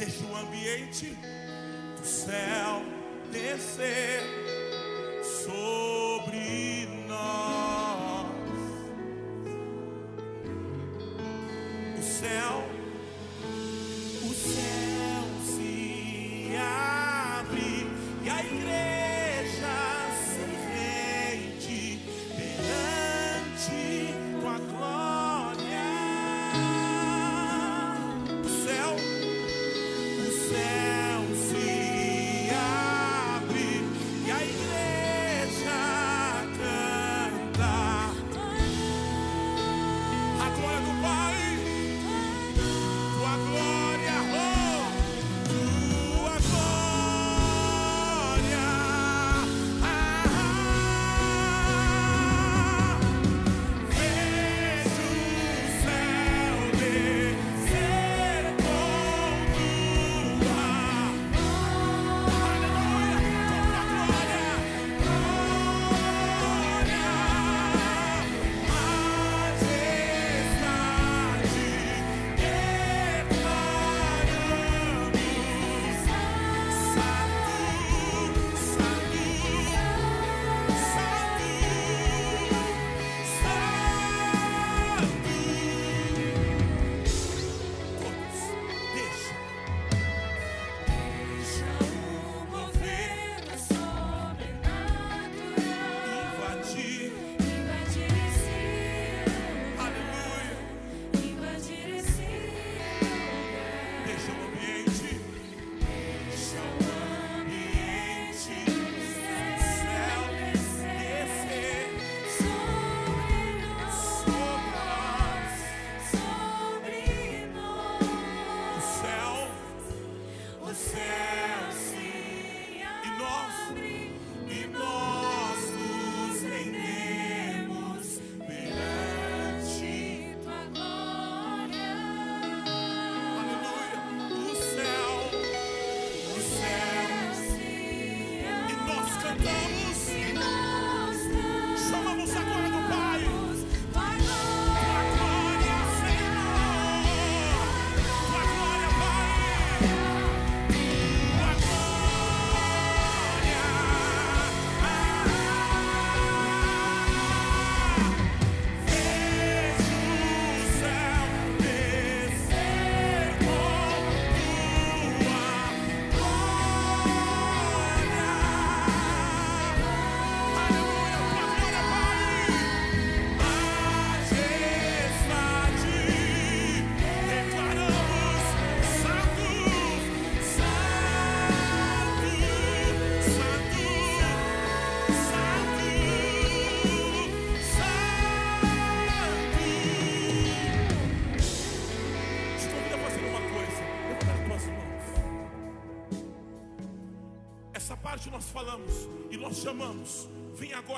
Deixa o ambiente do céu descer sobre nós.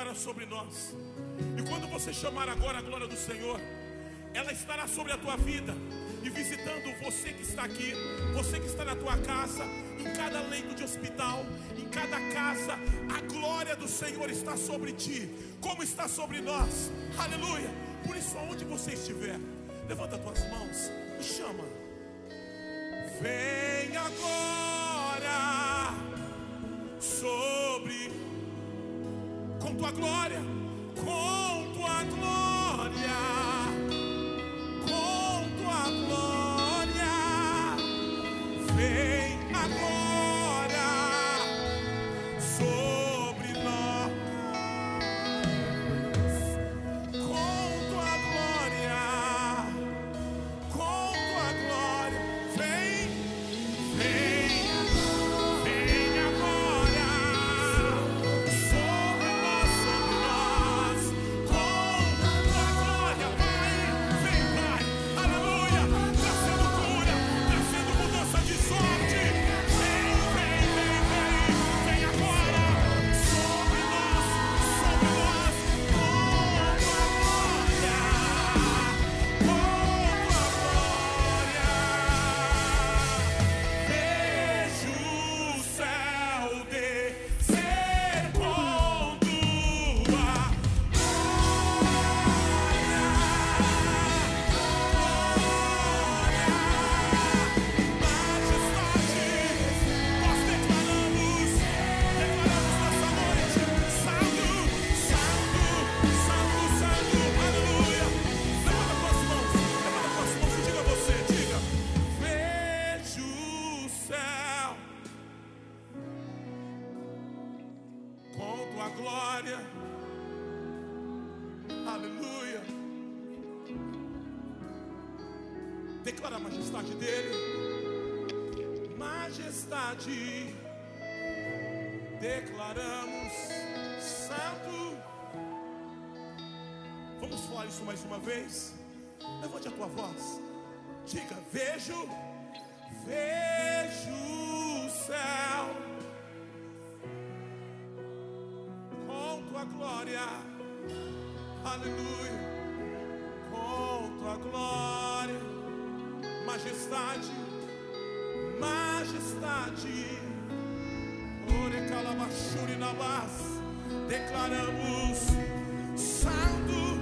agora sobre nós. E quando você chamar agora a glória do Senhor, ela estará sobre a tua vida e visitando você que está aqui, você que está na tua casa, em cada leito de hospital, em cada casa, a glória do Senhor está sobre ti, como está sobre nós. Aleluia! Por isso, aonde você estiver, levanta tuas mãos e chama. Vem agora. tua glória. Oh. vez, levante a tua voz, diga: Vejo, vejo o céu. Com tua glória, aleluia, com tua glória, majestade, majestade, ore calabachure na base, declaramos santo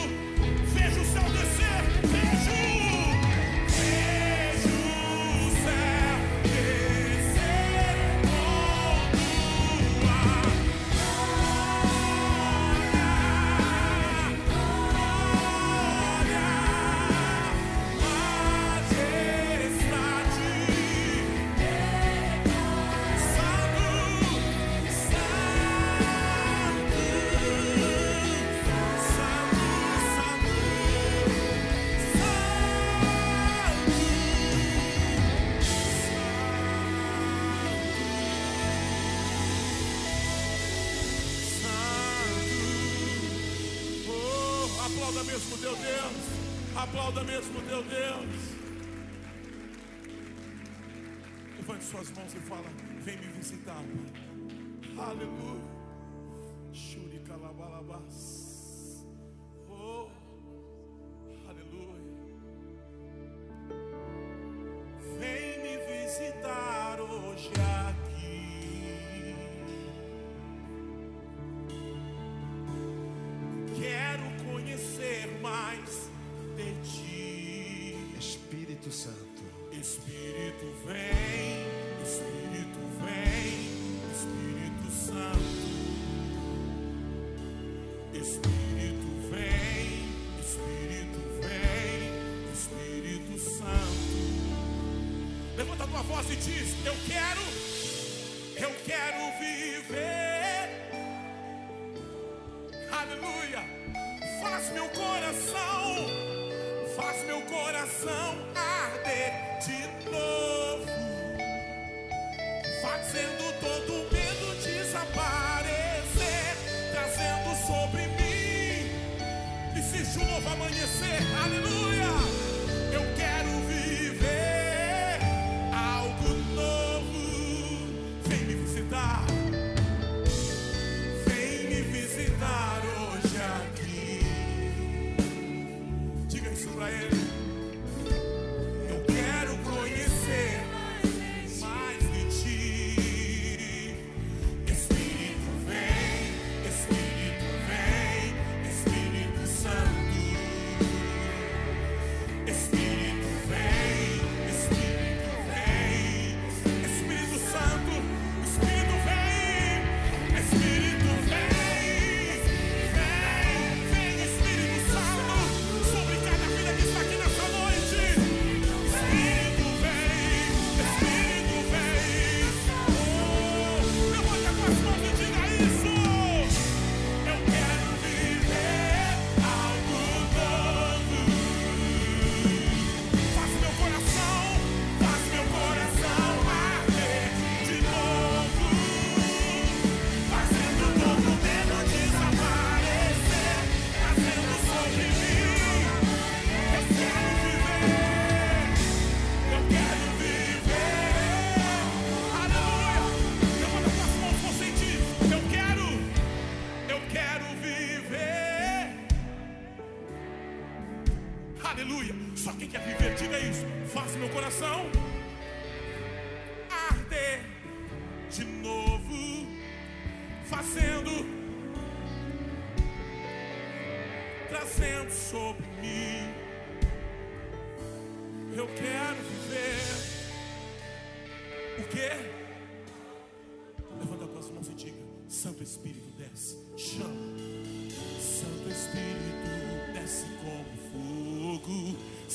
aplauda mesmo teu Deus. Levante suas mãos e fala: Vem me visitar. Aleluia. Shuri Calabalabás.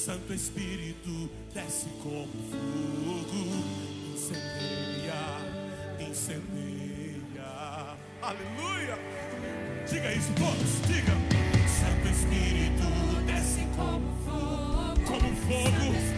Santo Espírito desce como fogo, incendeia, incendeia. Aleluia! Diga isso todos, diga. Santo Espírito desce como fogo, como fogo.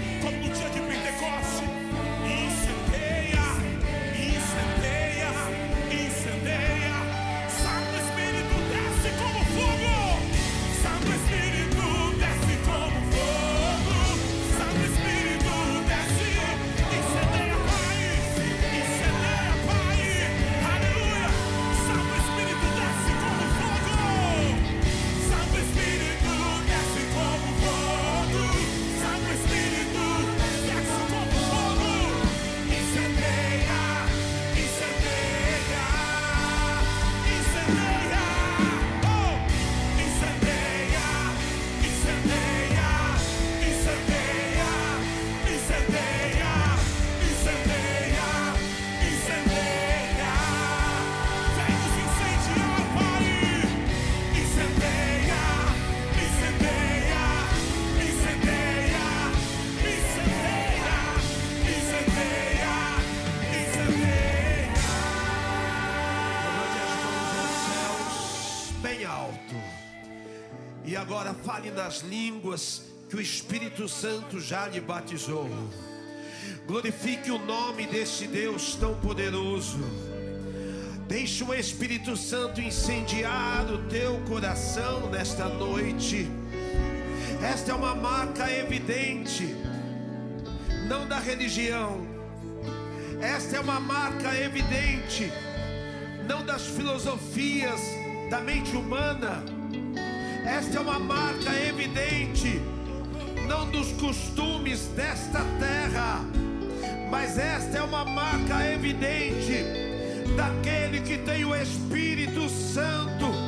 Línguas que o Espírito Santo já lhe batizou. Glorifique o nome desse Deus tão poderoso. Deixe o Espírito Santo incendiar o teu coração nesta noite. Esta é uma marca evidente, não da religião. Esta é uma marca evidente não das filosofias da mente humana. Esta é uma marca evidente, não dos costumes desta terra, mas esta é uma marca evidente daquele que tem o Espírito Santo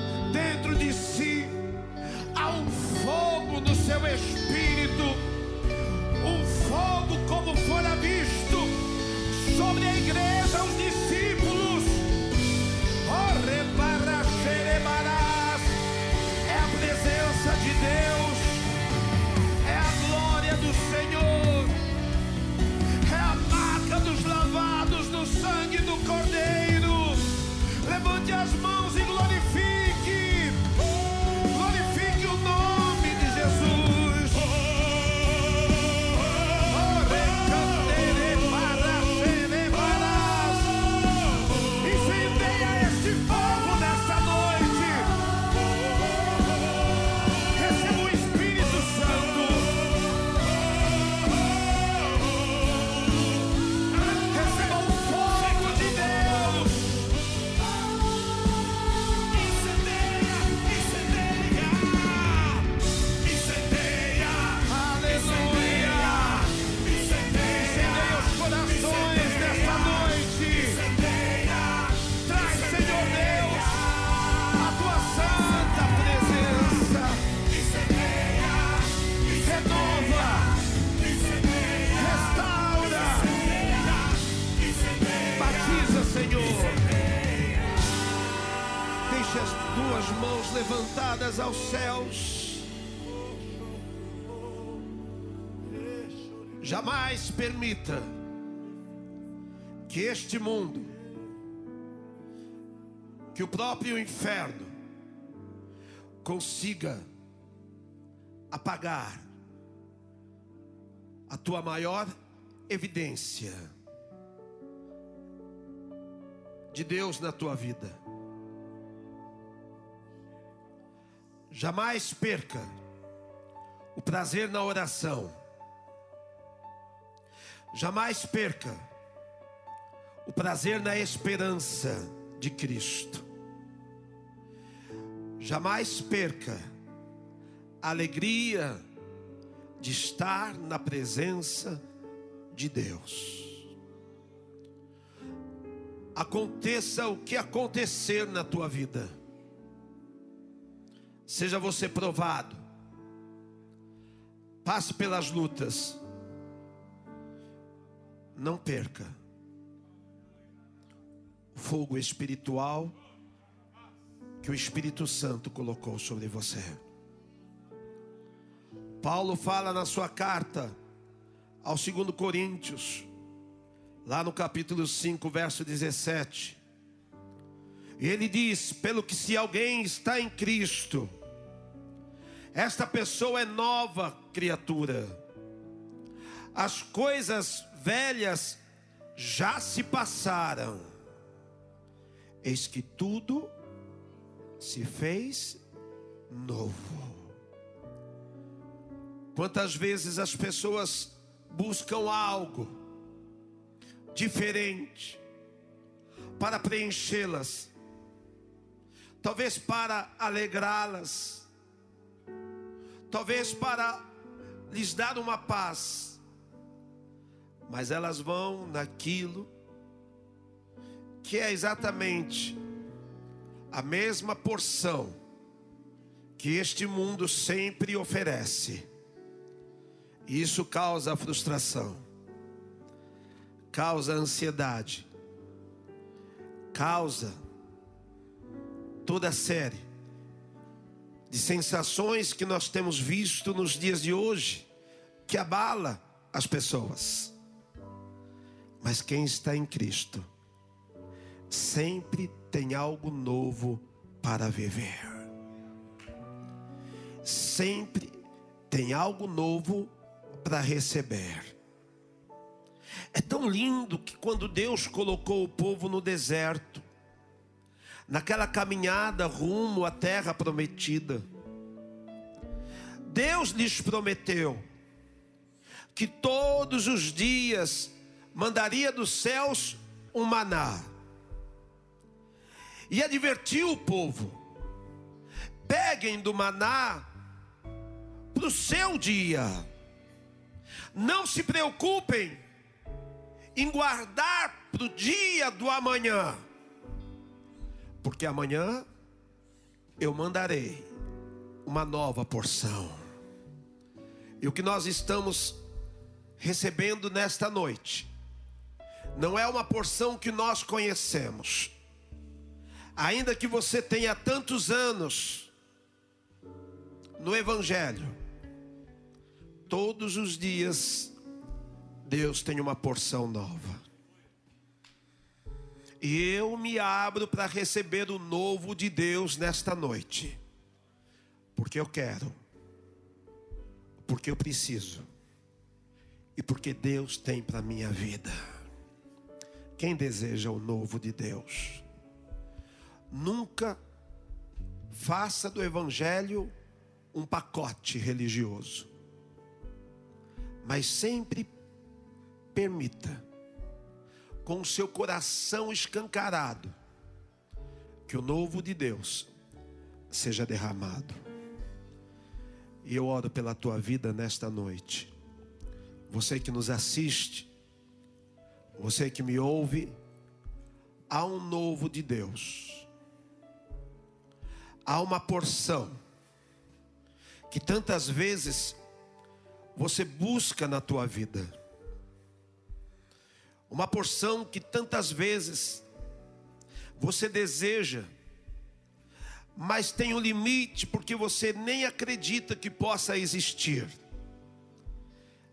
que este mundo, que o próprio inferno, consiga apagar a tua maior evidência de Deus na tua vida. Jamais perca o prazer na oração. Jamais perca o prazer na esperança de Cristo. Jamais perca a alegria de estar na presença de Deus. Aconteça o que acontecer na tua vida, seja você provado, passe pelas lutas, não perca fogo espiritual que o Espírito Santo colocou sobre você. Paulo fala na sua carta ao 2 Coríntios, lá no capítulo 5, verso 17. E ele diz: pelo que se alguém está em Cristo, esta pessoa é nova criatura. As coisas velhas já se passaram. Eis que tudo se fez novo. Quantas vezes as pessoas buscam algo diferente para preenchê-las, talvez para alegrá-las, talvez para lhes dar uma paz, mas elas vão naquilo que é exatamente a mesma porção que este mundo sempre oferece. E isso causa frustração, causa ansiedade, causa toda a série de sensações que nós temos visto nos dias de hoje, que abala as pessoas. Mas quem está em Cristo, sempre tem algo novo para viver. Sempre tem algo novo para receber. É tão lindo que quando Deus colocou o povo no deserto, naquela caminhada rumo à terra prometida, Deus lhes prometeu que todos os dias mandaria dos céus um maná e advertiu o povo: peguem do maná para o seu dia, não se preocupem em guardar para o dia do amanhã, porque amanhã eu mandarei uma nova porção. E o que nós estamos recebendo nesta noite não é uma porção que nós conhecemos. Ainda que você tenha tantos anos no Evangelho, todos os dias Deus tem uma porção nova. E eu me abro para receber o novo de Deus nesta noite, porque eu quero, porque eu preciso, e porque Deus tem para minha vida. Quem deseja o novo de Deus? Nunca faça do Evangelho um pacote religioso, mas sempre permita, com o seu coração escancarado, que o novo de Deus seja derramado. E eu oro pela tua vida nesta noite. Você que nos assiste, você que me ouve, há um novo de Deus há uma porção que tantas vezes você busca na tua vida. Uma porção que tantas vezes você deseja, mas tem um limite porque você nem acredita que possa existir.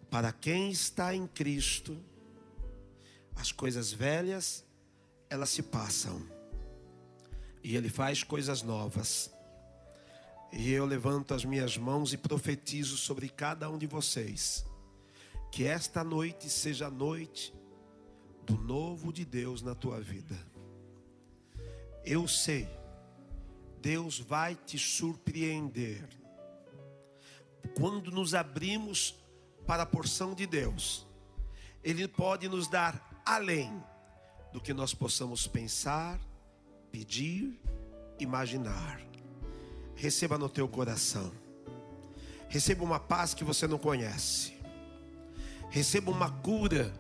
Para quem está em Cristo, as coisas velhas, elas se passam e Ele faz coisas novas. E eu levanto as minhas mãos e profetizo sobre cada um de vocês, que esta noite seja a noite do novo de Deus na tua vida. Eu sei, Deus vai te surpreender. Quando nos abrimos para a porção de Deus, Ele pode nos dar além do que nós possamos pensar, pedir, imaginar. Receba no teu coração. Receba uma paz que você não conhece. Receba uma cura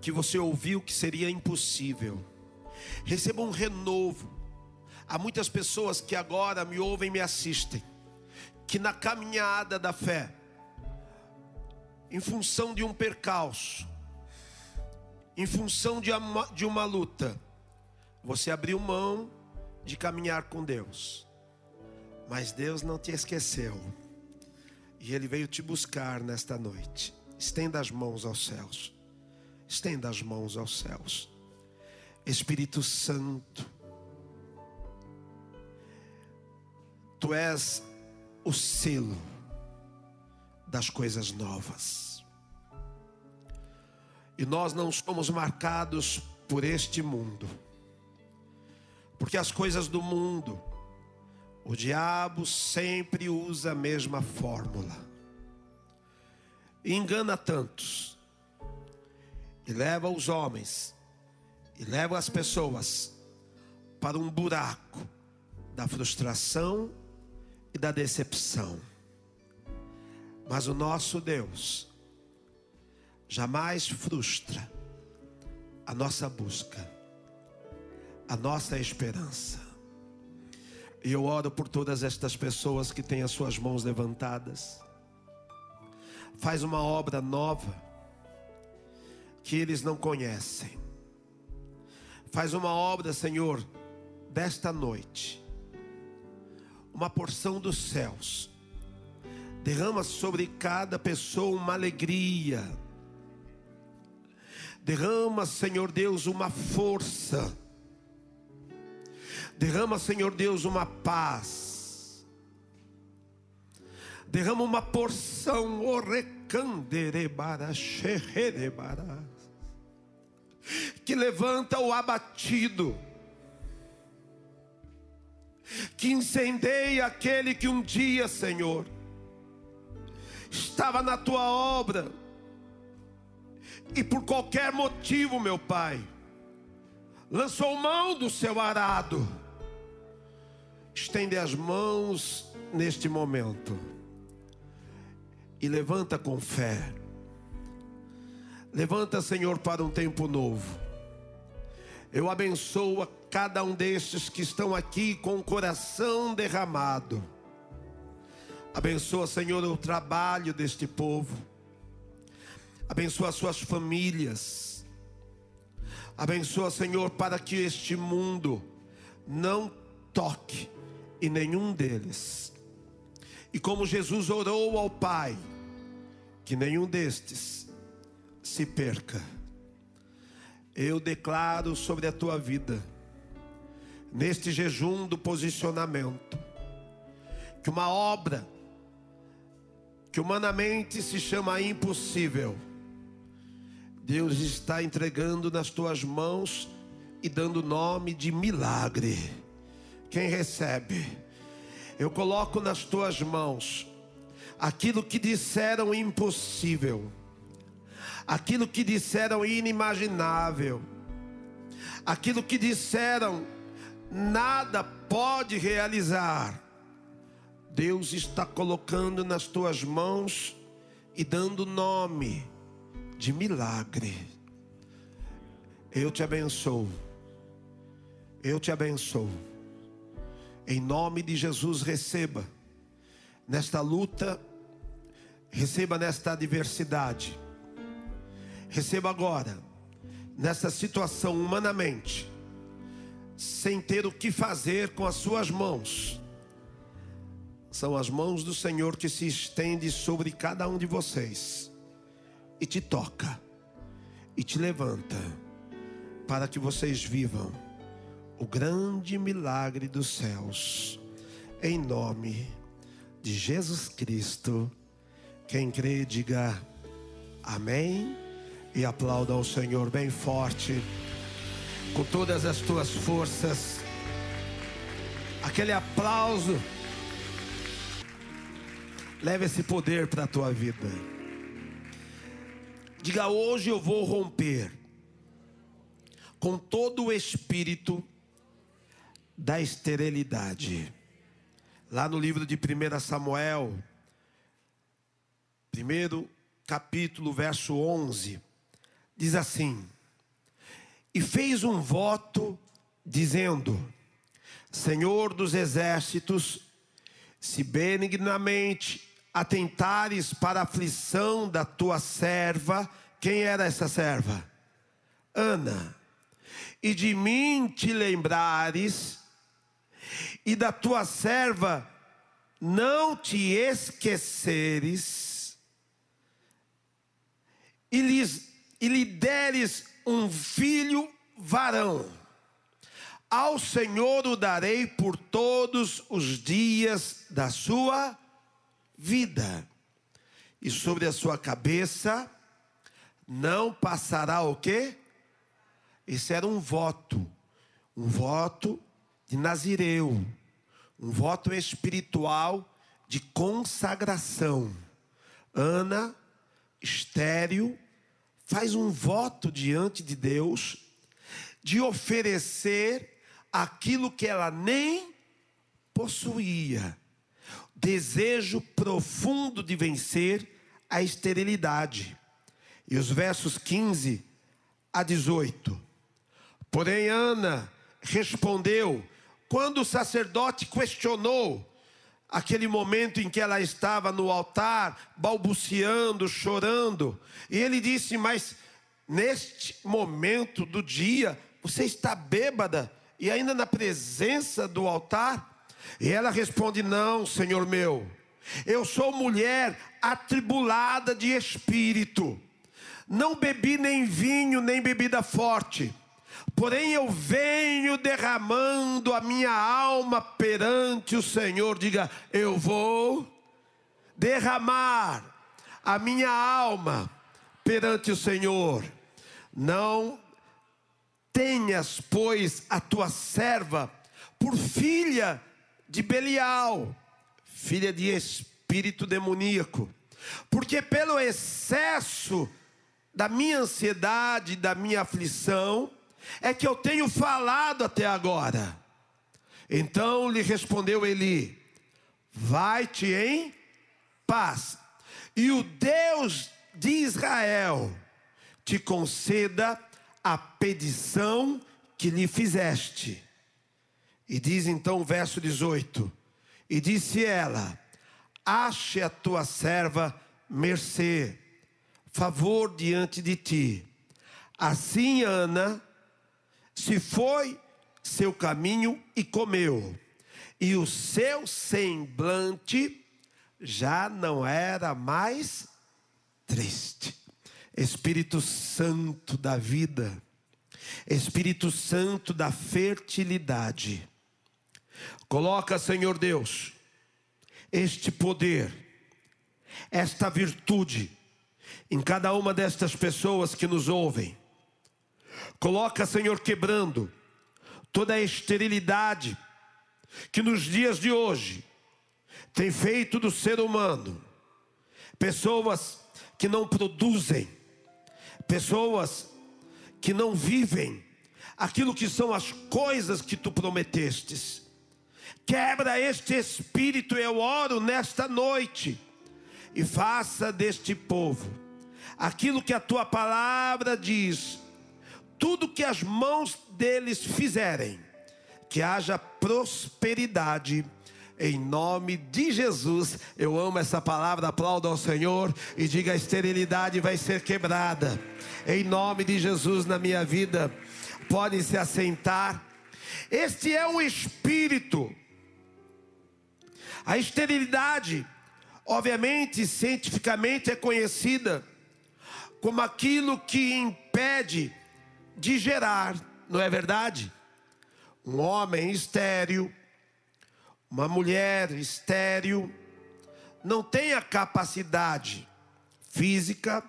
que você ouviu que seria impossível. Receba um renovo. Há muitas pessoas que agora me ouvem e me assistem, que na caminhada da fé, em função de um percalço, em função de uma, de uma luta, você abriu mão de caminhar com Deus. Mas Deus não te esqueceu. E Ele veio te buscar nesta noite. Estenda as mãos aos céus. Estenda as mãos aos céus. Espírito Santo, tu és o selo das coisas novas. E nós não somos marcados por este mundo, porque as coisas do mundo, o diabo sempre usa a mesma fórmula, e engana tantos, e leva os homens, e leva as pessoas para um buraco da frustração e da decepção. Mas o nosso Deus jamais frustra a nossa busca, a nossa esperança. E eu oro por todas estas pessoas que têm as suas mãos levantadas. Faz uma obra nova que eles não conhecem. Faz uma obra, Senhor, desta noite. Uma porção dos céus Derrama sobre cada pessoa uma alegria. Derrama, Senhor Deus, uma força. Derrama, Senhor Deus, uma paz. Derrama uma porção, que levanta o abatido, que incendeia aquele que um dia, Senhor, estava na tua obra, e por qualquer motivo, meu Pai, lançou mão do seu arado, estende as mãos neste momento e levanta com fé. Levanta, Senhor, para um tempo novo. Eu abençoo a cada um destes que estão aqui com o coração derramado Abençoa, Senhor, o trabalho deste povo. Abençoa as suas famílias. Abençoa, Senhor, para que este mundo não toque em nenhum deles. E como Jesus orou ao Pai, que nenhum destes se perca. Eu declaro sobre a tua vida, neste jejum do posicionamento, que uma obra que humanamente se chama impossível, Deus está entregando nas tuas mãos e dando nome de milagre. Quem recebe? Eu coloco nas tuas mãos aquilo que disseram impossível, aquilo que disseram inimaginável, aquilo que disseram nada pode realizar. Deus está colocando nas tuas mãos e dando nome de milagre. Eu te abençoo. Eu te abençoo. Em nome de Jesus, receba nesta luta, receba nesta adversidade. Receba agora, nessa situação humanamente, sem ter o que fazer com as suas mãos são as mãos do Senhor que se estende sobre cada um de vocês e te toca e te levanta para que vocês vivam o grande milagre dos céus. Em nome de Jesus Cristo. Quem crê, diga amém e aplauda ao Senhor bem forte, com todas as tuas forças. Aquele aplauso Leve esse poder para a tua vida. Diga hoje eu vou romper com todo o espírito da esterilidade. Lá no livro de 1 Samuel, primeiro capítulo, verso 11, diz assim: E fez um voto dizendo: Senhor dos exércitos, se benignamente atentares para a aflição da tua serva, quem era essa serva? Ana. E de mim te lembrares, e da tua serva não te esqueceres, e, lhes, e lhe deres um filho varão, Ao Senhor o darei por todos os dias da sua vida, e sobre a sua cabeça não passará o quê? Esse era um voto, um voto de Nazireu, um voto espiritual de consagração. Ana, estéril, faz um voto diante de Deus de oferecer aquilo que ela nem possuía. Desejo profundo de vencer a esterilidade. E os versos 15 a 18. Porém, Ana respondeu, quando o sacerdote questionou, aquele momento em que ela estava no altar, balbuciando, chorando, e ele disse: Mas neste momento do dia, você está bêbada e ainda na presença do altar? E ela responde: Não, Senhor meu, eu sou mulher atribulada de espírito, não bebi nem vinho, nem bebida forte. Porém, eu venho derramando a minha alma perante o Senhor. Diga, eu vou derramar a minha alma perante o Senhor. Não tenhas, pois, a tua serva por filha de Belial, filha de espírito demoníaco, porque pelo excesso da minha ansiedade, da minha aflição, é que eu tenho falado até agora. Então lhe respondeu Eli: Vai-te em paz, e o Deus de Israel te conceda a petição que lhe fizeste. E diz então o verso 18: E disse ela: Ache a tua serva mercê, favor diante de ti. Assim Ana se foi seu caminho e comeu, e o seu semblante já não era mais triste. Espírito Santo da vida, Espírito Santo da fertilidade. Coloca, Senhor Deus, este poder, esta virtude em cada uma destas pessoas que nos ouvem. Coloca, Senhor, quebrando toda a esterilidade que nos dias de hoje tem feito do ser humano pessoas que não produzem, pessoas que não vivem aquilo que são as coisas que tu prometestes. Quebra este espírito, eu oro nesta noite, e faça deste povo aquilo que a tua palavra diz, tudo que as mãos deles fizerem, que haja prosperidade em nome de Jesus. Eu amo essa palavra, aplauda ao Senhor e diga: a esterilidade vai ser quebrada. Em nome de Jesus na minha vida. Podem se assentar. Este é o espírito. A esterilidade, obviamente, cientificamente é conhecida como aquilo que impede de gerar, não é verdade? Um homem estéril, uma mulher estéril, não tem a capacidade física,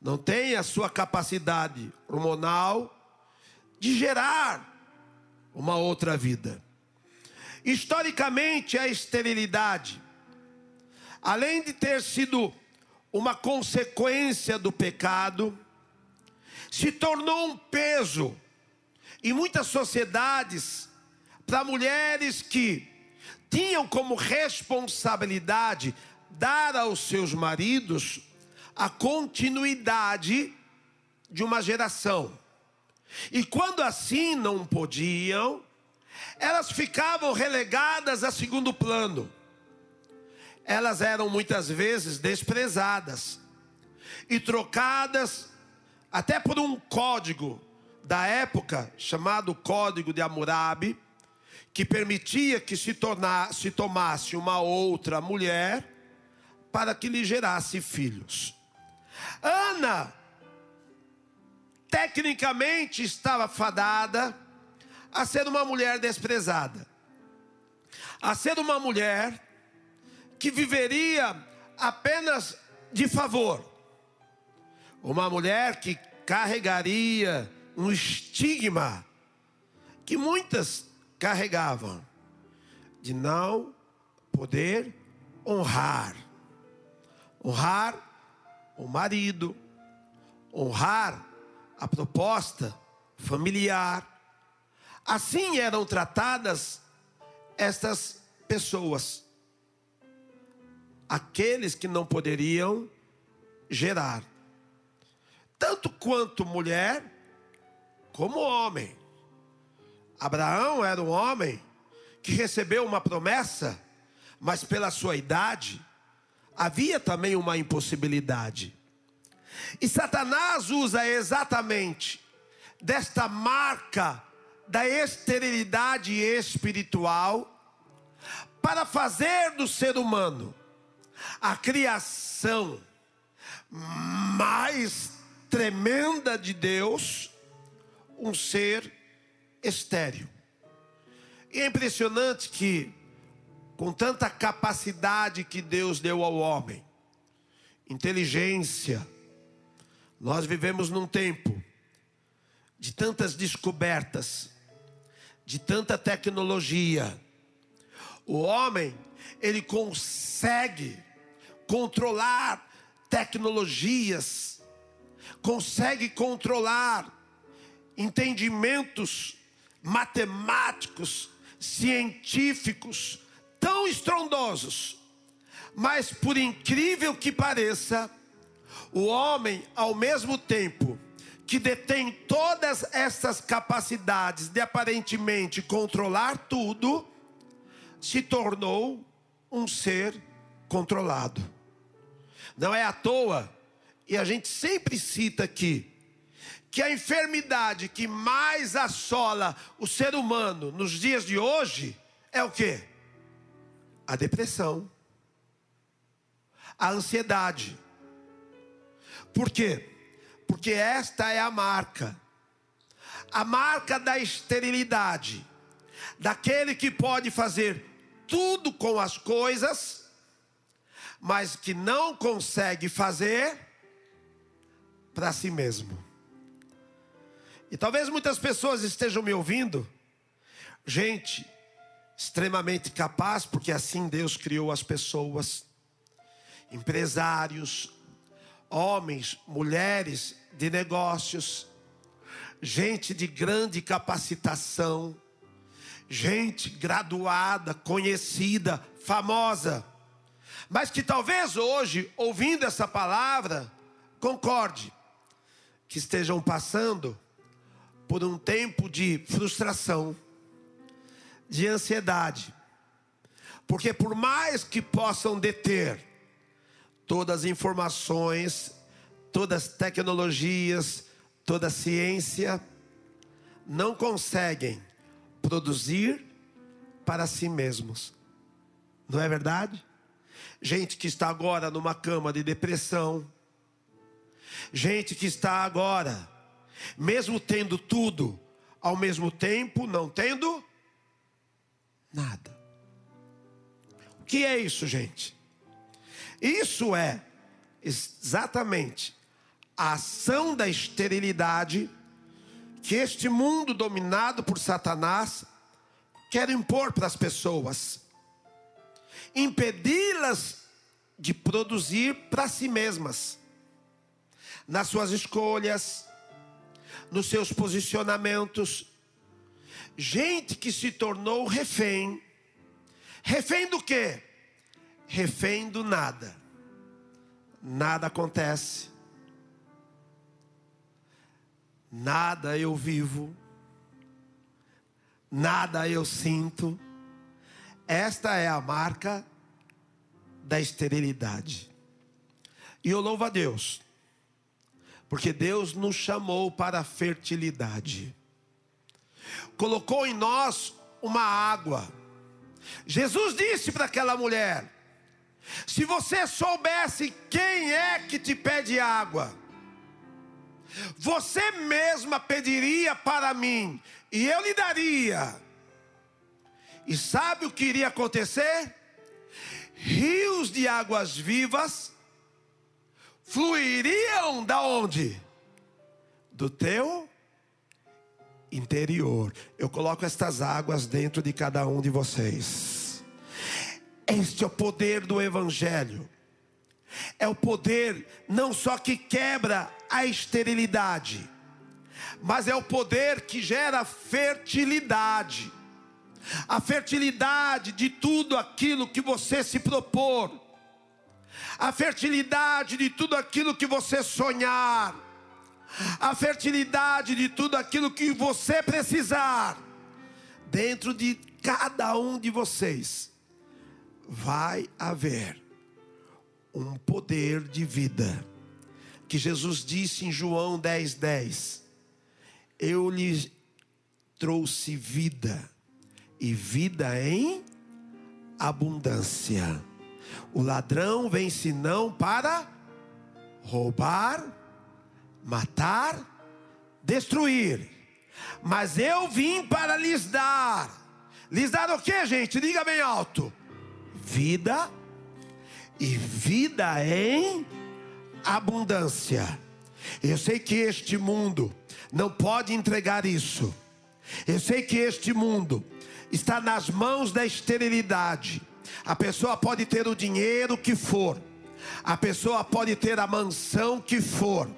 não tem a sua capacidade hormonal de gerar uma outra vida. Historicamente, a esterilidade, além de ter sido uma consequência do pecado, se tornou um peso em muitas sociedades para mulheres que tinham como responsabilidade dar aos seus maridos a continuidade de uma geração. E quando assim não podiam, elas ficavam relegadas a segundo plano. Elas eram muitas vezes desprezadas e trocadas até por um código da época chamado Código de Hammurabi, que permitia que se, tornasse, se tomasse uma outra mulher para que lhe gerasse filhos. Ana, tecnicamente, estava fadada a ser uma mulher desprezada, a ser uma mulher que viveria apenas de favor, uma mulher que carregaria um estigma que muitas carregavam de não poder honrar, honrar o marido, honrar a proposta familiar. Assim eram tratadas estas pessoas, aqueles que não poderiam gerar, tanto quanto mulher como homem. Abraão era um homem que recebeu uma promessa, mas pela sua idade, havia também uma impossibilidade. E Satanás usa exatamente desta marca da esterilidade espiritual para fazer do ser humano a criação mais tremenda de Deus, um ser estéril. E é impressionante que, com tanta capacidade que Deus deu ao homem, inteligência, nós vivemos num tempo de tantas descobertas, de tanta tecnologia. O homem, ele consegue controlar tecnologias, consegue controlar entendimentos matemáticos, científicos, tão estrondosos. Mas por incrível que pareça, o homem, ao mesmo tempo que detém todas essas capacidades de aparentemente controlar tudo, se tornou um ser controlado. Não é à toa, e a gente sempre cita aqui, que a enfermidade que mais assola o ser humano nos dias de hoje é o que? A depressão, a ansiedade. Por quê? Porque esta é a marca, a marca da esterilidade, daquele que pode fazer tudo com as coisas, mas que não consegue fazer para si mesmo. E talvez muitas pessoas estejam me ouvindo, gente extremamente capaz, porque assim Deus criou as pessoas, empresários, homens, mulheres de negócios, gente de grande capacitação, gente graduada, conhecida, famosa, mas que talvez hoje, ouvindo essa palavra, concorde que estejam passando por um tempo de frustração, de ansiedade, porque por mais que possam deter todas as informações, todas as tecnologias, toda a ciência, não conseguem produzir para si mesmos. Não é verdade? Gente que está agora numa cama de depressão, gente que está agora, mesmo tendo tudo, ao mesmo tempo não tendo nada. O que é isso, gente? Isso é exatamente a ação da esterilidade que este mundo dominado por Satanás quer impor para as pessoas, impedi-las de produzir para si mesmas, nas suas escolhas, nos seus posicionamentos. Gente que se tornou refém. Refém do quê? refém do nada. Nada acontece. Nada eu vivo. Nada eu sinto. Esta é a marca da esterilidade. E eu louvo a Deus, porque Deus nos chamou para a fertilidade, colocou em nós uma água. Jesus disse para aquela mulher: se você soubesse quem é que te pede água, Você mesma pediria para mim, e eu lhe daria. E sabe o que iria acontecer? Rios de águas vivas fluiriam da onde? Do teu interior. Eu coloco estas águas dentro de cada um de vocês. Este é o poder do Evangelho. É o poder não só que quebra a esterilidade, mas é o poder que gera fertilidade. A fertilidade de tudo aquilo que você se propor, a fertilidade de tudo aquilo que você sonhar, a fertilidade de tudo aquilo que você precisar, dentro de cada um de vocês, vai haver um poder de vida. Que Jesus disse em João 10, 10: Eu lhes trouxe vida, e vida em abundância. O ladrão vem senão para roubar, matar, destruir. Mas eu vim para lhes dar. Lhes dar o que, gente? Diga bem alto. Vida e vida em abundância. Eu sei que este mundo não pode entregar isso. Eu sei que este mundo está nas mãos da esterilidade. A pessoa pode ter o dinheiro que for, a pessoa pode ter a mansão que for,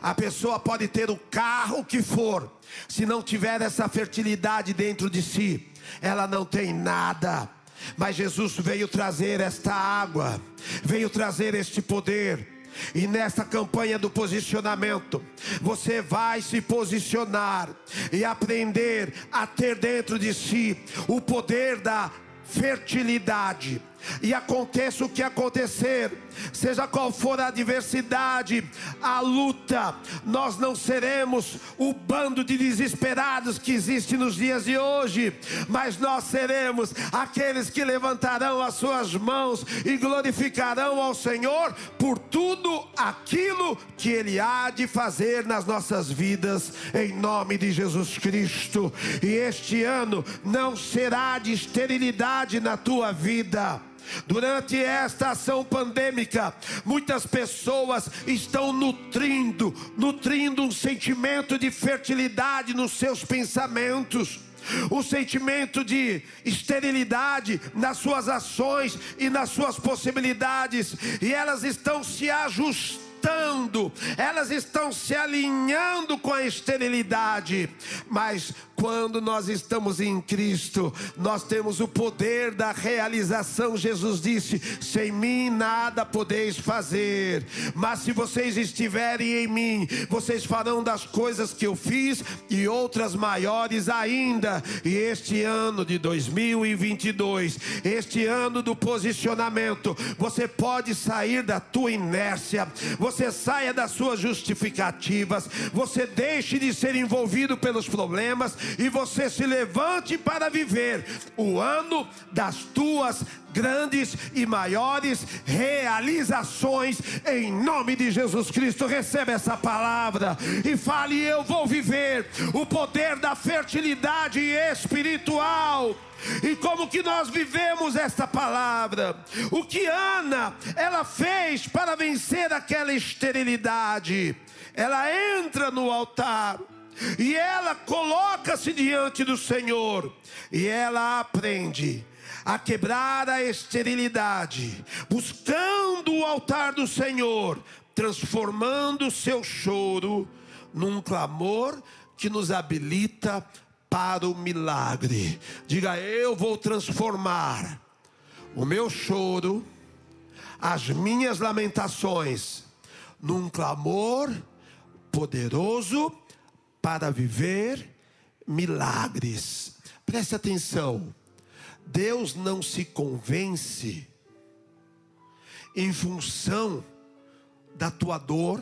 a pessoa pode ter o carro que for, se não tiver essa fertilidade dentro de si, ela não tem nada. Mas Jesus veio trazer esta água, veio trazer este poder. E nessa campanha do posicionamento, você vai se posicionar e aprender a ter dentro de si o poder da fertilidade. E aconteça o que acontecer, seja qual for a adversidade, a luta, nós não seremos o bando de desesperados que existe nos dias de hoje, mas nós seremos aqueles que levantarão as suas mãos e glorificarão ao Senhor por tudo aquilo que Ele há de fazer nas nossas vidas, em nome de Jesus Cristo. E este ano não será de esterilidade na tua vida. Durante esta ação pandêmica, muitas pessoas estão nutrindo, nutrindo um sentimento de fertilidade nos seus pensamentos o sentimento de esterilidade nas suas ações e nas suas possibilidades, e elas estão se ajustando, elas estão se alinhando com a esterilidade, mas quando nós estamos em Cristo, nós temos o poder da realização. Jesus disse: Sem mim nada podeis fazer, mas se vocês estiverem em mim, vocês farão das coisas que eu fiz e outras maiores ainda. E este ano de 2022, este ano do posicionamento, você pode sair da tua inércia, você saia das suas justificativas, você deixe de ser envolvido pelos problemas e você se levante para viver o ano das tuas grandes e maiores realizações em nome de Jesus Cristo. Receba essa palavra e fale: Eu vou viver o poder da fertilidade espiritual. E como que nós vivemos esta palavra? O que Ana ela fez para vencer aquela esterilidade? Ela entra no altar e ela coloca-se diante do Senhor e ela aprende a quebrar a esterilidade, buscando o altar do Senhor, transformando o seu choro num clamor que nos habilita para o milagre. Diga, eu vou transformar o meu choro, as minhas lamentações, num clamor poderoso para viver milagres. Preste atenção. Deus não se convence em função da tua dor,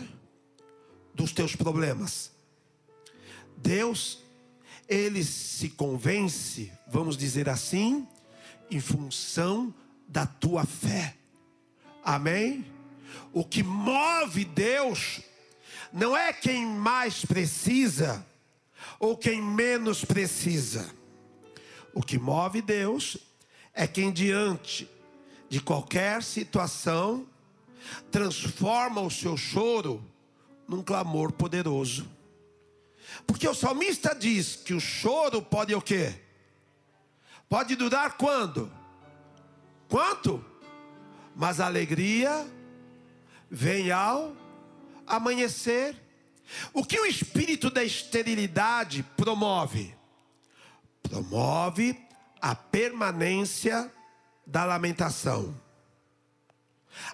dos teus problemas. Deus, ele se convence, vamos dizer assim, em função da tua fé. Amém? O que move Deus não é quem mais precisa ou quem menos precisa. O que move Deus é quem, diante de qualquer situação, transforma o seu choro num clamor poderoso. Porque o salmista diz que o choro pode o quê? Pode durar quando? Quanto? Mas a alegria vem ao amanhecer. O que o espírito da esterilidade promove? Promove a permanência da lamentação,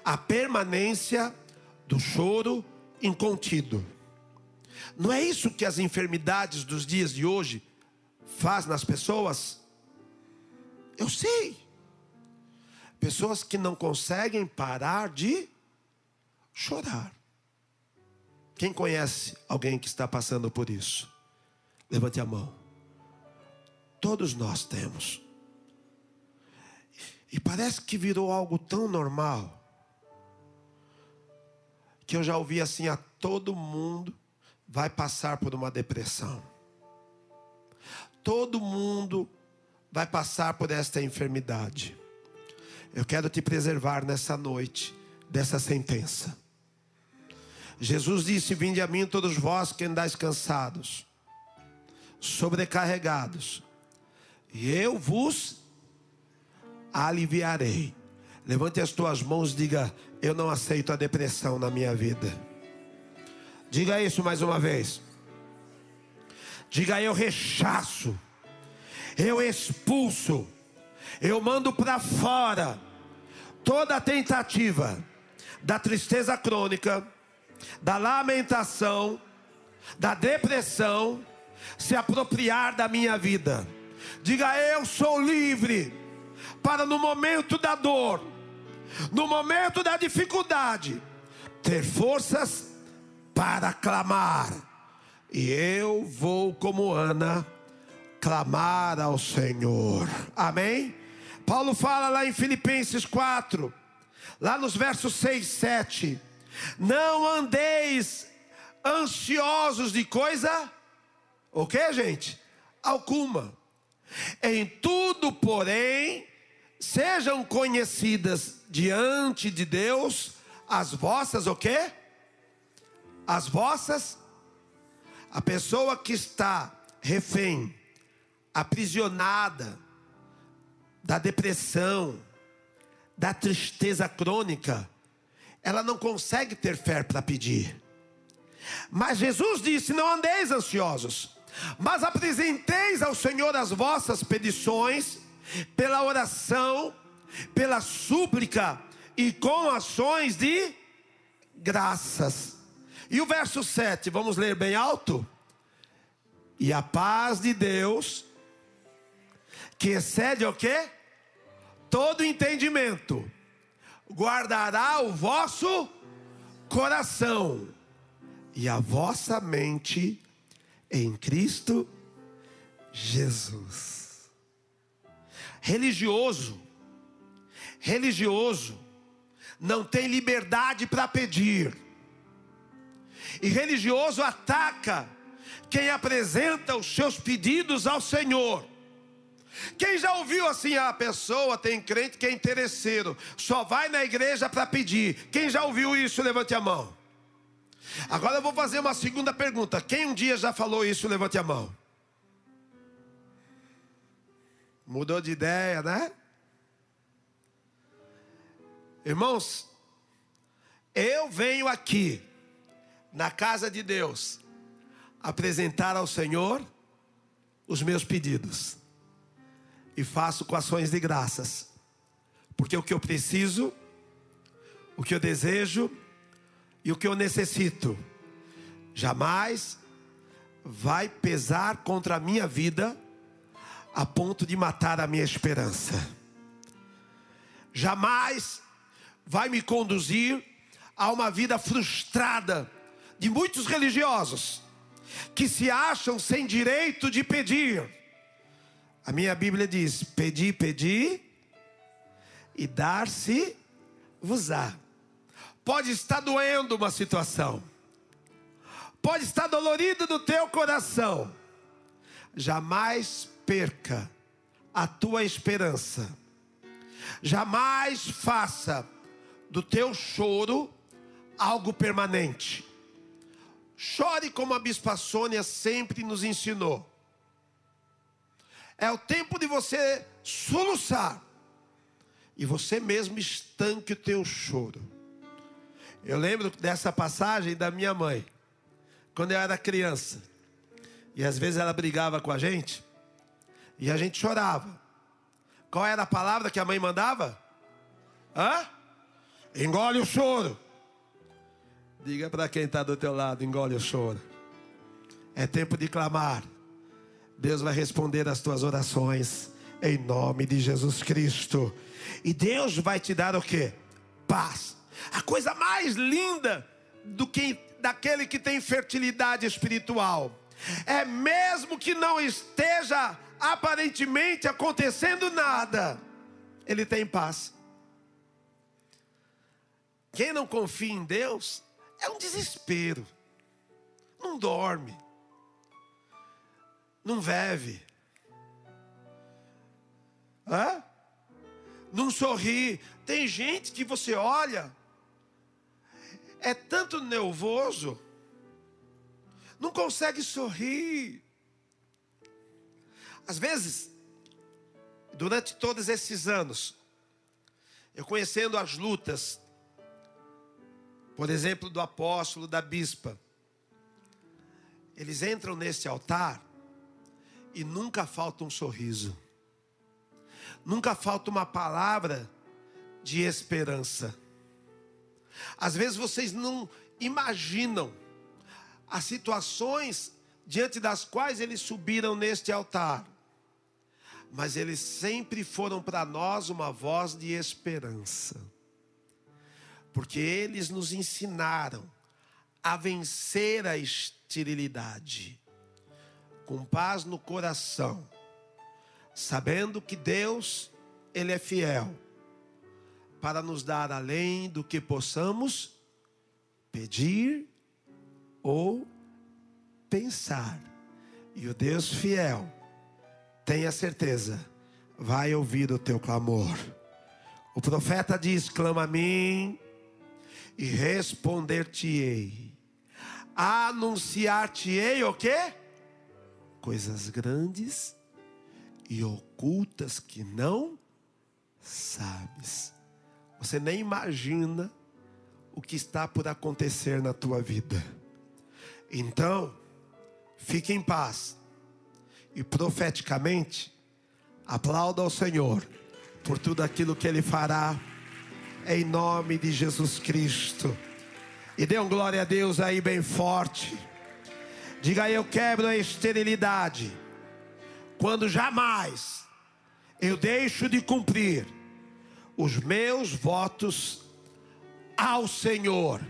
a permanência do choro incontido. Não é isso que as enfermidades dos dias de hoje faz nas pessoas? Eu sei. Pessoas que não conseguem parar de chorar. Quem conhece alguém que está passando por isso? Levante a mão. Todos nós temos. E parece que virou algo tão normal que eu já ouvi assim a todo mundo vai passar por uma depressão. Todo mundo vai passar por esta enfermidade. Eu quero te preservar nessa noite dessa sentença. Jesus disse: Vinde a mim todos vós que andais cansados, sobrecarregados, e eu vos aliviarei. Levante as tuas mãos e diga: Eu não aceito a depressão na minha vida. Diga isso mais uma vez. Diga: Eu rechaço, eu expulso, eu mando para fora toda tentativa da tristeza crônica, da lamentação, da depressão se apropriar da minha vida. Diga: Eu sou livre para no momento da dor, no momento da dificuldade, ter forças para clamar. E eu vou, como Ana, clamar ao Senhor. Amém? Paulo fala lá em Filipenses 4, lá nos versos 6 e 7. Não andeis ansiosos de coisa, o que, gente? Alguma. Em tudo, porém, sejam conhecidas diante de Deus as vossas o quê? As vossas a pessoa que está refém, aprisionada da depressão, da tristeza crônica, ela não consegue ter fé para pedir. Mas Jesus disse: Não andeis ansiosos, mas apresenteis ao Senhor as vossas petições, pela oração, pela súplica e com ações de graças. E o verso 7, vamos ler bem alto? E a paz de Deus, que excede o que? Todo entendimento, guardará o vosso coração e a vossa mente em Cristo Jesus. Religioso, religioso, não tem liberdade para pedir, e religioso ataca quem apresenta os seus pedidos ao Senhor. Quem já ouviu assim, a pessoa tem crente que é interesseiro, só vai na igreja para pedir. Quem já ouviu isso, levante a mão. Agora eu vou fazer uma segunda pergunta. Quem um dia já falou isso, levante a mão. Mudou de ideia, né? Irmãos, eu venho aqui, na casa de Deus, apresentar ao Senhor os meus pedidos e faço com ações de graças, porque o que eu preciso, o que eu desejo e o que eu necessito, jamais vai pesar contra a minha vida a ponto de matar a minha esperança. Jamais vai me conduzir a uma vida frustrada de muitos religiosos que se acham sem direito de pedir a minha Bíblia diz: pedi, pedi, e dar-se-vos-á. Pode estar doendo uma situação, pode estar dolorido no teu coração, jamais perca a tua esperança. Jamais faça do teu choro algo permanente. Chore como a Bispa Sônia sempre nos ensinou. É o tempo de você soluçar. E você mesmo estanque o teu choro. Eu lembro dessa passagem da minha mãe, quando eu era criança. E às vezes ela brigava com a gente, e a gente chorava. Qual era a palavra que a mãe mandava? Hã? Engole o choro. Diga para quem está do teu lado, engole o choro. É tempo de clamar. Deus vai responder as tuas orações em nome de Jesus Cristo. E Deus vai te dar o que? Paz. A coisa mais linda do que daquele que tem fertilidade espiritual é mesmo que não esteja aparentemente acontecendo nada, ele tem paz. Quem não confia em Deus é um desespero. Não dorme. Não vive. Hã? Não sorri. Tem gente que você olha, é tanto nervoso, não consegue sorrir. Às vezes, durante todos esses anos, eu conhecendo as lutas, por exemplo, do apóstolo, da bispa, eles entram nesse altar e nunca falta um sorriso, nunca falta uma palavra de esperança. Às vezes vocês não imaginam as situações diante das quais eles subiram neste altar, mas eles sempre foram para nós uma voz de esperança, porque eles nos ensinaram a vencer a esterilidade, com paz no coração, sabendo que Deus, Ele é fiel, para nos dar além do que possamos pedir ou pensar. E o Deus fiel, tenha certeza, vai ouvir o teu clamor. O profeta diz: clama a mim e responder-te-ei. Anunciar-te-ei o quê? Coisas grandes e ocultas que não sabes. Você nem imagina o que está por acontecer na tua vida. Então, fique em paz e profeticamente aplauda ao Senhor por tudo aquilo que Ele fará em nome de Jesus Cristo. E dê um glória a Deus aí bem forte. Diga aí, eu quebro a esterilidade. Quando jamais eu deixo de cumprir os meus votos ao Senhor,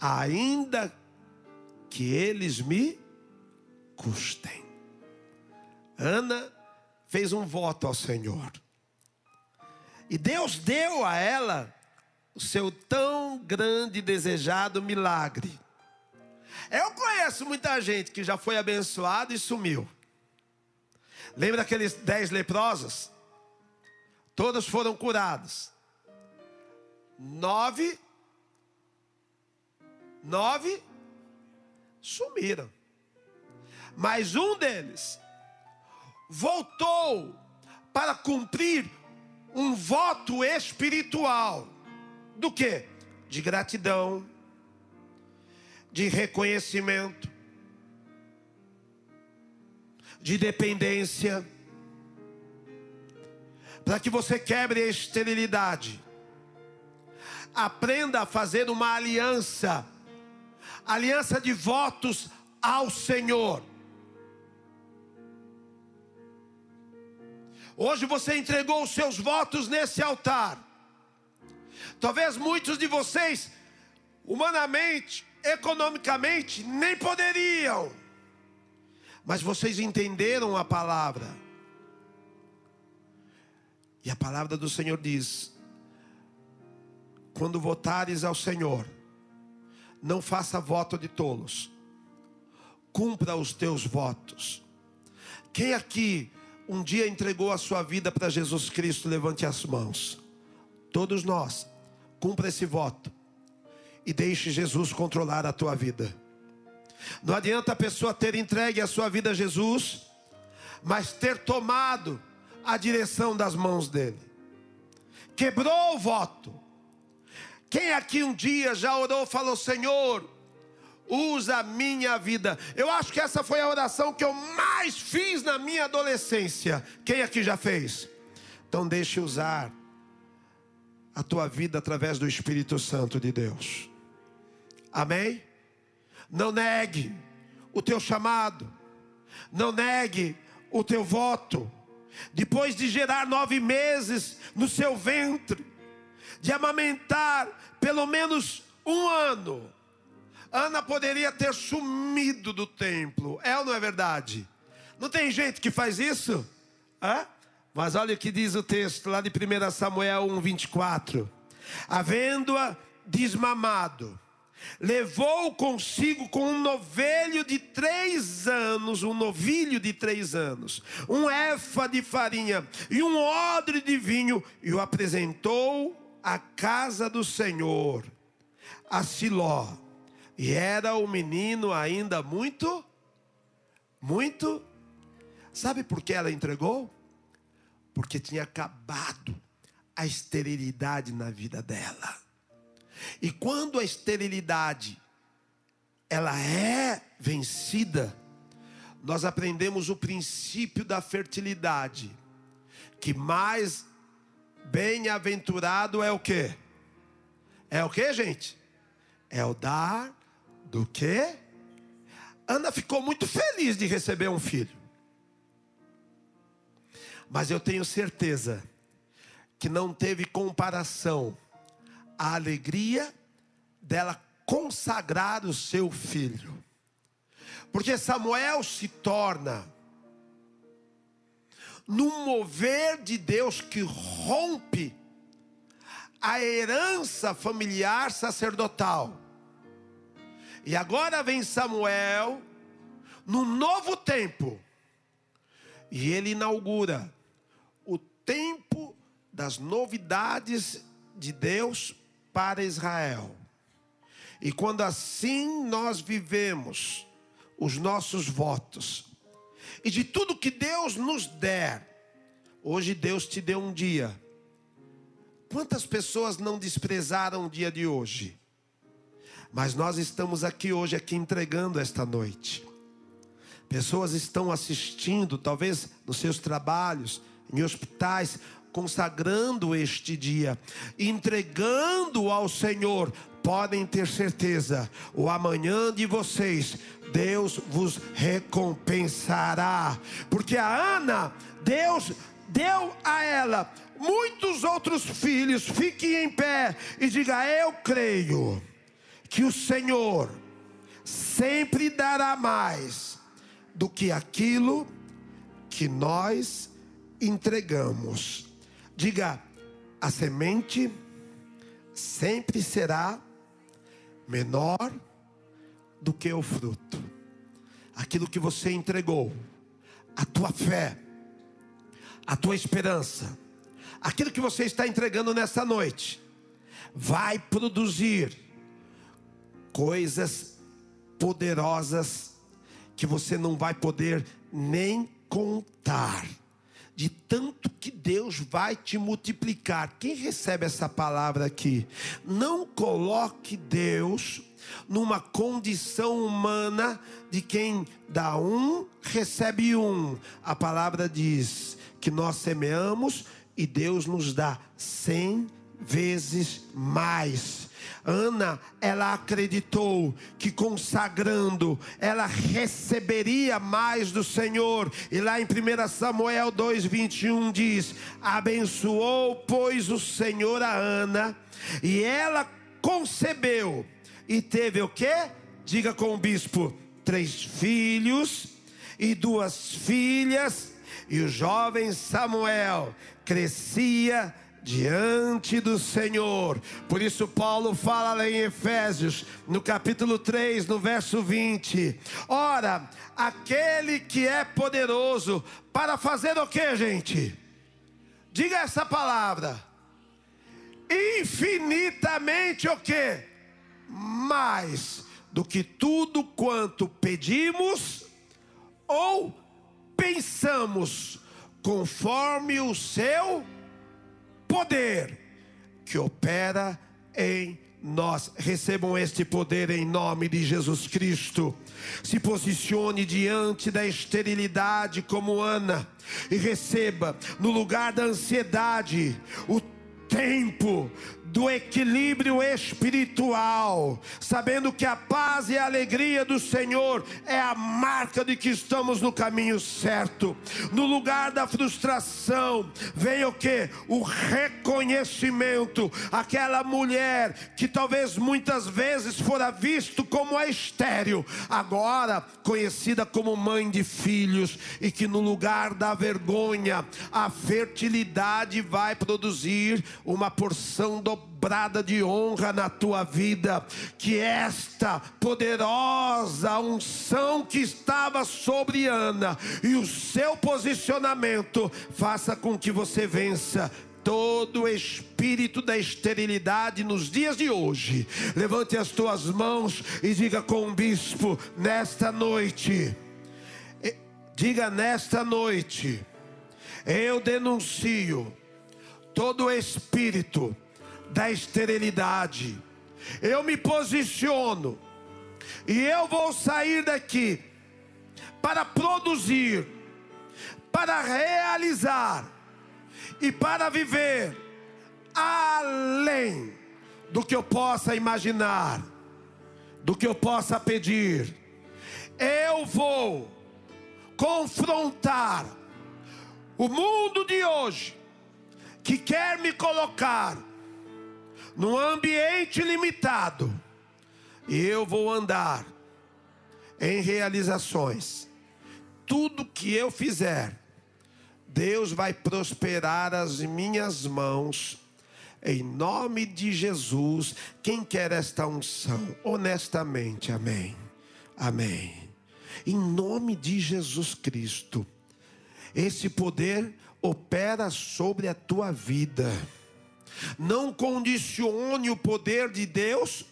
ainda que eles me custem. Ana fez um voto ao Senhor. E Deus deu a ela o seu tão grande e desejado milagre. Eu conheço muita gente que já foi abençoado e sumiu. Lembra aqueles dez leprosos? Todos foram curados. Nove, nove sumiram. Mas um deles voltou para cumprir um voto espiritual do que? De gratidão, de reconhecimento, de dependência, para que você quebre a esterilidade. Aprenda a fazer uma aliança, aliança de votos ao Senhor. Hoje você entregou os seus votos nesse altar. Talvez muitos de vocês, humanamente, economicamente, nem poderiam. Mas vocês entenderam a palavra. E a palavra do Senhor diz: quando votares ao Senhor, não faça voto de tolos. cumpra os teus votos. Quem aqui um dia entregou a sua vida para Jesus Cristo, levante as mãos. Todos nós, cumpra esse voto e deixe Jesus controlar a tua vida. Não adianta a pessoa ter entregue a sua vida a Jesus, mas ter tomado a direção das mãos dele. Quebrou o voto. Quem aqui um dia já orou, falou: Senhor, usa a minha vida. Eu acho que essa foi a oração que eu mais fiz na minha adolescência. Quem aqui já fez? Então deixe usar a tua vida através do Espírito Santo de Deus. Amém? Não negue o teu chamado. Não negue o teu voto. Depois de gerar nove meses no seu ventre, de amamentar pelo menos um ano, Ana poderia ter sumido do templo. É ou não é verdade? Não tem gente que faz isso? Hã? Mas olha o que diz o texto lá de 1 Samuel 1, 24: Havendo-a desmamado, levou consigo com um novelho de três anos, um novilho de três anos, um efa de farinha e um odre de vinho, e o apresentou à casa do Senhor, a Siló. E era o menino ainda muito, muito. Sabe por que ela entregou? Porque tinha acabado a esterilidade na vida dela. E quando a esterilidade ela é vencida, nós aprendemos o princípio da fertilidade, que mais bem-aventurado é o que? É o que, gente? É o dar do que? Ana ficou muito feliz de receber um filho. Mas eu tenho certeza que não teve comparação a alegria dela consagrar o seu filho. Porque Samuel se torna num mover de Deus que rompe a herança familiar sacerdotal. E agora vem Samuel no novo tempo. E ele inaugura o tempo das novidades de Deus para Israel. E quando assim nós vivemos os nossos votos, e de tudo que Deus nos der, hoje Deus te deu um dia. Quantas pessoas não desprezaram o dia de hoje? Mas nós estamos aqui hoje, aqui entregando esta noite. Pessoas estão assistindo, talvez nos seus trabalhos, em hospitais, consagrando este dia, entregando ao Senhor, podem ter certeza, o amanhã de vocês, Deus vos recompensará, porque a Ana, Deus deu a ela muitos outros filhos. Fique em pé e diga: Eu creio que o Senhor sempre dará mais do que aquilo que nós entregamos. Diga, a semente sempre será menor do que o fruto. Aquilo que você entregou, a tua fé, a tua esperança, aquilo que você está entregando nessa noite, vai produzir coisas poderosas que você não vai poder nem contar de tanto que Deus vai te multiplicar. Quem recebe essa palavra aqui? Não coloque Deus numa condição humana de quem dá um, recebe um. A palavra diz que nós semeamos e Deus nos dá cem vezes mais. Ana, ela acreditou que consagrando, ela receberia mais do Senhor. E lá em 1 Samuel 2:21 diz: "Abençoou, pois o Senhor a Ana, e ela concebeu e teve o quê? Diga com o bispo: três filhos e duas filhas, e o jovem Samuel crescia diante do Senhor. Por isso, Paulo fala lá em Efésios, no capítulo 3, no verso 20: Ora, aquele que é poderoso para fazer o que, gente? Diga essa palavra. Infinitamente o que? Mais do que tudo quanto pedimos ou pensamos, conforme o seu poder que opera em nós. Recebam este poder em nome de Jesus Cristo. Se posicione diante da esterilidade como Ana e receba no lugar da ansiedade o tempo do equilíbrio espiritual, sabendo que a paz e a alegria do Senhor é a marca de que estamos no caminho certo. No lugar da frustração, vem o que? O reconhecimento. Aquela mulher que talvez muitas vezes fora visto como a estéril, agora conhecida como mãe de filhos, e que no lugar da vergonha, a fertilidade vai produzir uma porção dobrada de honra na tua vida, que esta poderosa unção que estava sobre Ana e o seu posicionamento faça com que você vença todo espírito da esterilidade nos dias de hoje. Levante as tuas mãos e diga com o bispo nesta noite. Diga nesta noite. Eu denuncio todo espírito da esterilidade. Eu me posiciono e eu vou sair daqui para produzir, para realizar e para viver além do que eu possa imaginar, do que eu possa pedir. Eu vou confrontar o mundo de hoje que quer me colocar num ambiente limitado, e eu vou andar em realizações. Tudo que eu fizer, Deus vai prosperar as minhas mãos. Em nome de Jesus, quem quer esta unção, honestamente, amém. Amém. Em nome de Jesus Cristo, esse poder opera sobre a tua vida. Não condicione o poder de Deus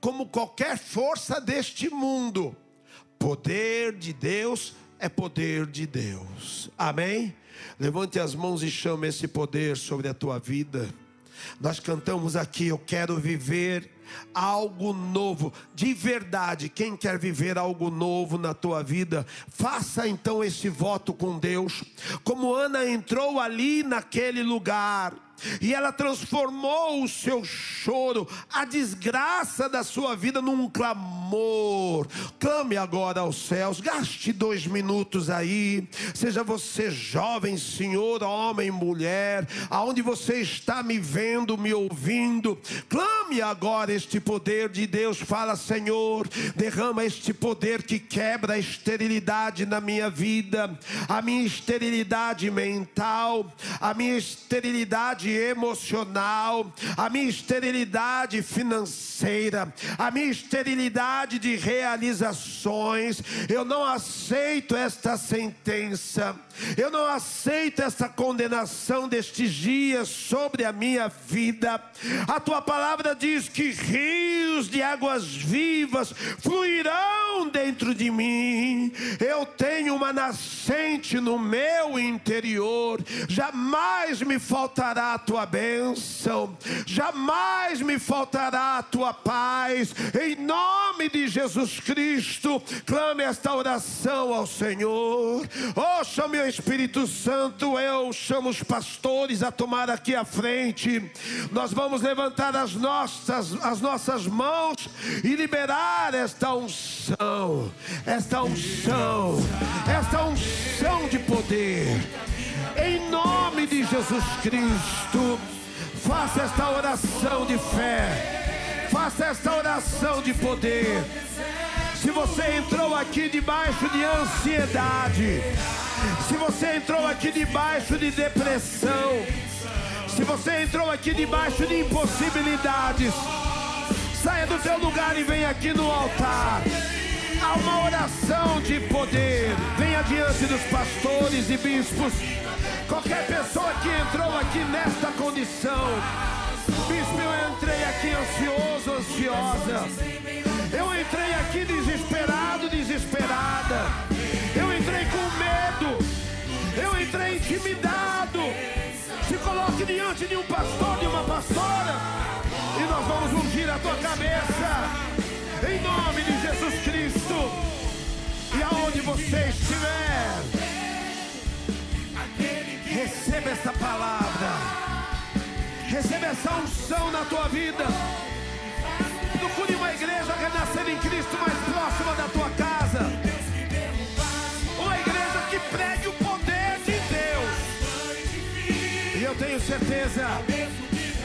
como qualquer força deste mundo. Poder de Deus é poder de Deus. Amém? Levante as mãos e chame esse poder sobre a tua vida. Nós cantamos aqui, eu quero viver algo novo, de verdade. Quem quer viver algo novo na tua vida, faça então esse voto com Deus. Como Ana entrou ali naquele lugar, e ela transformou o seu choro, a desgraça da sua vida, num clamor. Clame agora aos céus, gaste dois minutos aí, seja você jovem, senhor, homem, mulher, aonde você está me vendo, me ouvindo, clame agora este poder de Deus. Fala, Senhor, derrama este poder que quebra a esterilidade na minha vida, a minha esterilidade mental, a minha esterilidade emocional, a minha esterilidade financeira, a minha esterilidade de realizações. Eu não aceito esta sentença, eu não aceito esta condenação destes dias sobre a minha vida. A tua palavra diz que rios de águas vivas fluirão dentro de mim. Eu tenho uma nascente no meu interior, jamais me faltará tua bênção, jamais me faltará a tua paz. Em nome de Jesus Cristo, clame esta oração ao Senhor. Oh, o Espírito Santo, eu chamo os pastores a tomar aqui a frente. Nós vamos levantar as nossas, as nossas mãos e liberar esta unção, esta unção, esta unção de poder em nome de Jesus Cristo. Faça esta oração de fé, faça esta oração de poder. Se você entrou aqui debaixo de ansiedade, se você entrou aqui debaixo de depressão, Se você entrou aqui debaixo de impossibilidades, saia do teu lugar e venha aqui no altar. Há uma oração de poder. Venha diante dos pastores e bispos. Qualquer pessoa que entrou aqui nesta condição. Bispo, eu entrei aqui ansioso, ansiosa. Eu entrei aqui desesperado, desesperada. Entrei com medo. Eu entrei intimidado. Se coloque diante de um pastor, de uma pastora. E nós vamos ungir a tua cabeça. Em nome de Jesus Cristo. E aonde você estiver, receba esta palavra. Receba essa unção na tua vida. Procure uma igreja renascer em Cristo mais próxima da tua casa. Certeza,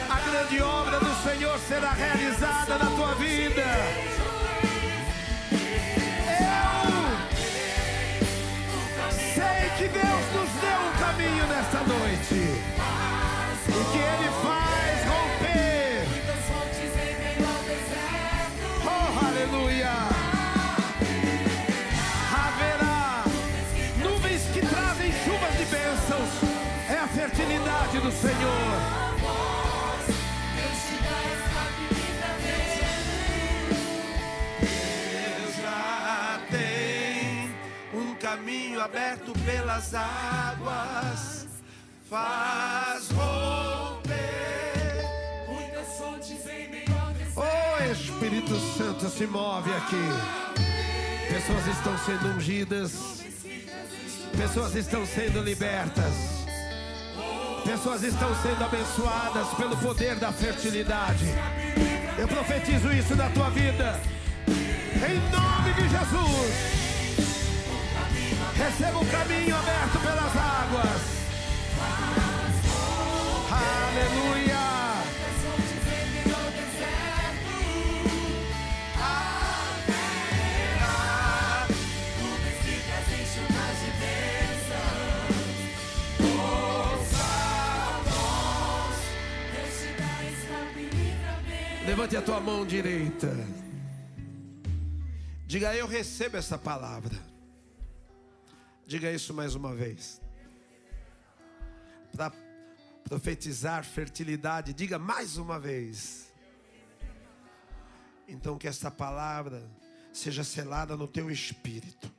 a grande obra do Senhor será realizada na tua vida. Eu sei que Deus nos deu um caminho nesta noite. Caminho aberto pelas águas, faz romper. Muitas fontes em meio ao. O Espírito Santo se move aqui. Pessoas estão sendo ungidas, pessoas estão sendo libertas, pessoas estão sendo abençoadas pelo poder da fertilidade. Eu profetizo isso na tua vida, em nome de Jesus. Receba o caminho aberto pelas águas. Aleluia. Levante a tua mão direita. Diga, eu recebo essa palavra. Diga isso mais uma vez. Para profetizar fertilidade, diga mais uma vez. Então que esta palavra seja selada no teu espírito.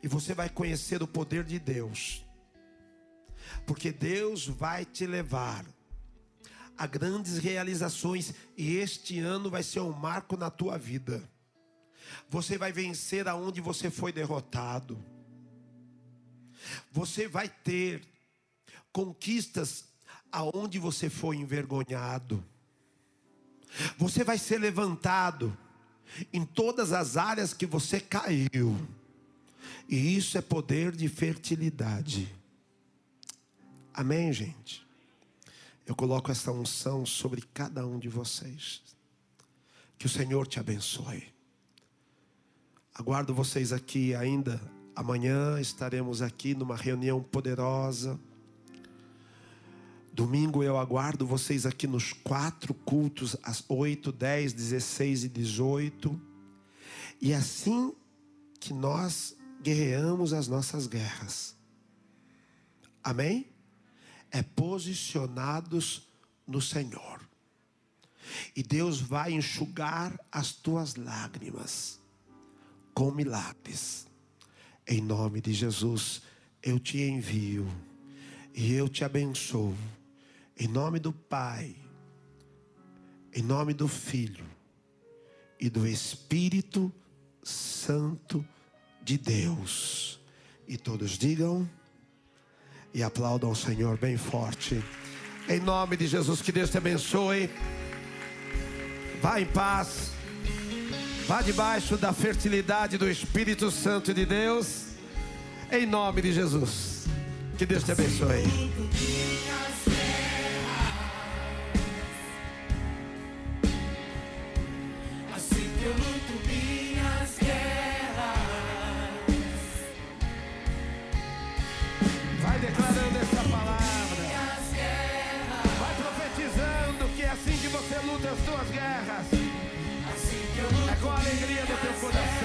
E você vai conhecer o poder de Deus. Porque Deus vai te levar a grandes realizações e este ano vai ser um marco na tua vida. Você vai vencer aonde você foi derrotado. Você vai ter conquistas aonde você foi envergonhado. Você vai ser levantado em todas as áreas que você caiu. E isso é poder de fertilidade. Amém, gente? Eu coloco essa unção sobre cada um de vocês. Que o Senhor te abençoe. Aguardo vocês aqui ainda. Amanhã estaremos aqui numa reunião poderosa. Domingo eu aguardo vocês aqui nos quatro cultos, às 8, 10, 16 e 18. E assim que nós guerreamos as nossas guerras. Amém? É posicionados no Senhor. E Deus vai enxugar as tuas lágrimas com milagres. Em nome de Jesus, eu te envio e eu te abençoo. Em nome do Pai, em nome do Filho e do Espírito Santo de Deus. E todos digam e aplaudam o Senhor bem forte. Em nome de Jesus, que Deus te abençoe. Vá em paz. Vá debaixo da fertilidade do Espírito Santo de Deus. Em nome de Jesus. Que Deus te abençoe. Com a alegria do teu coração.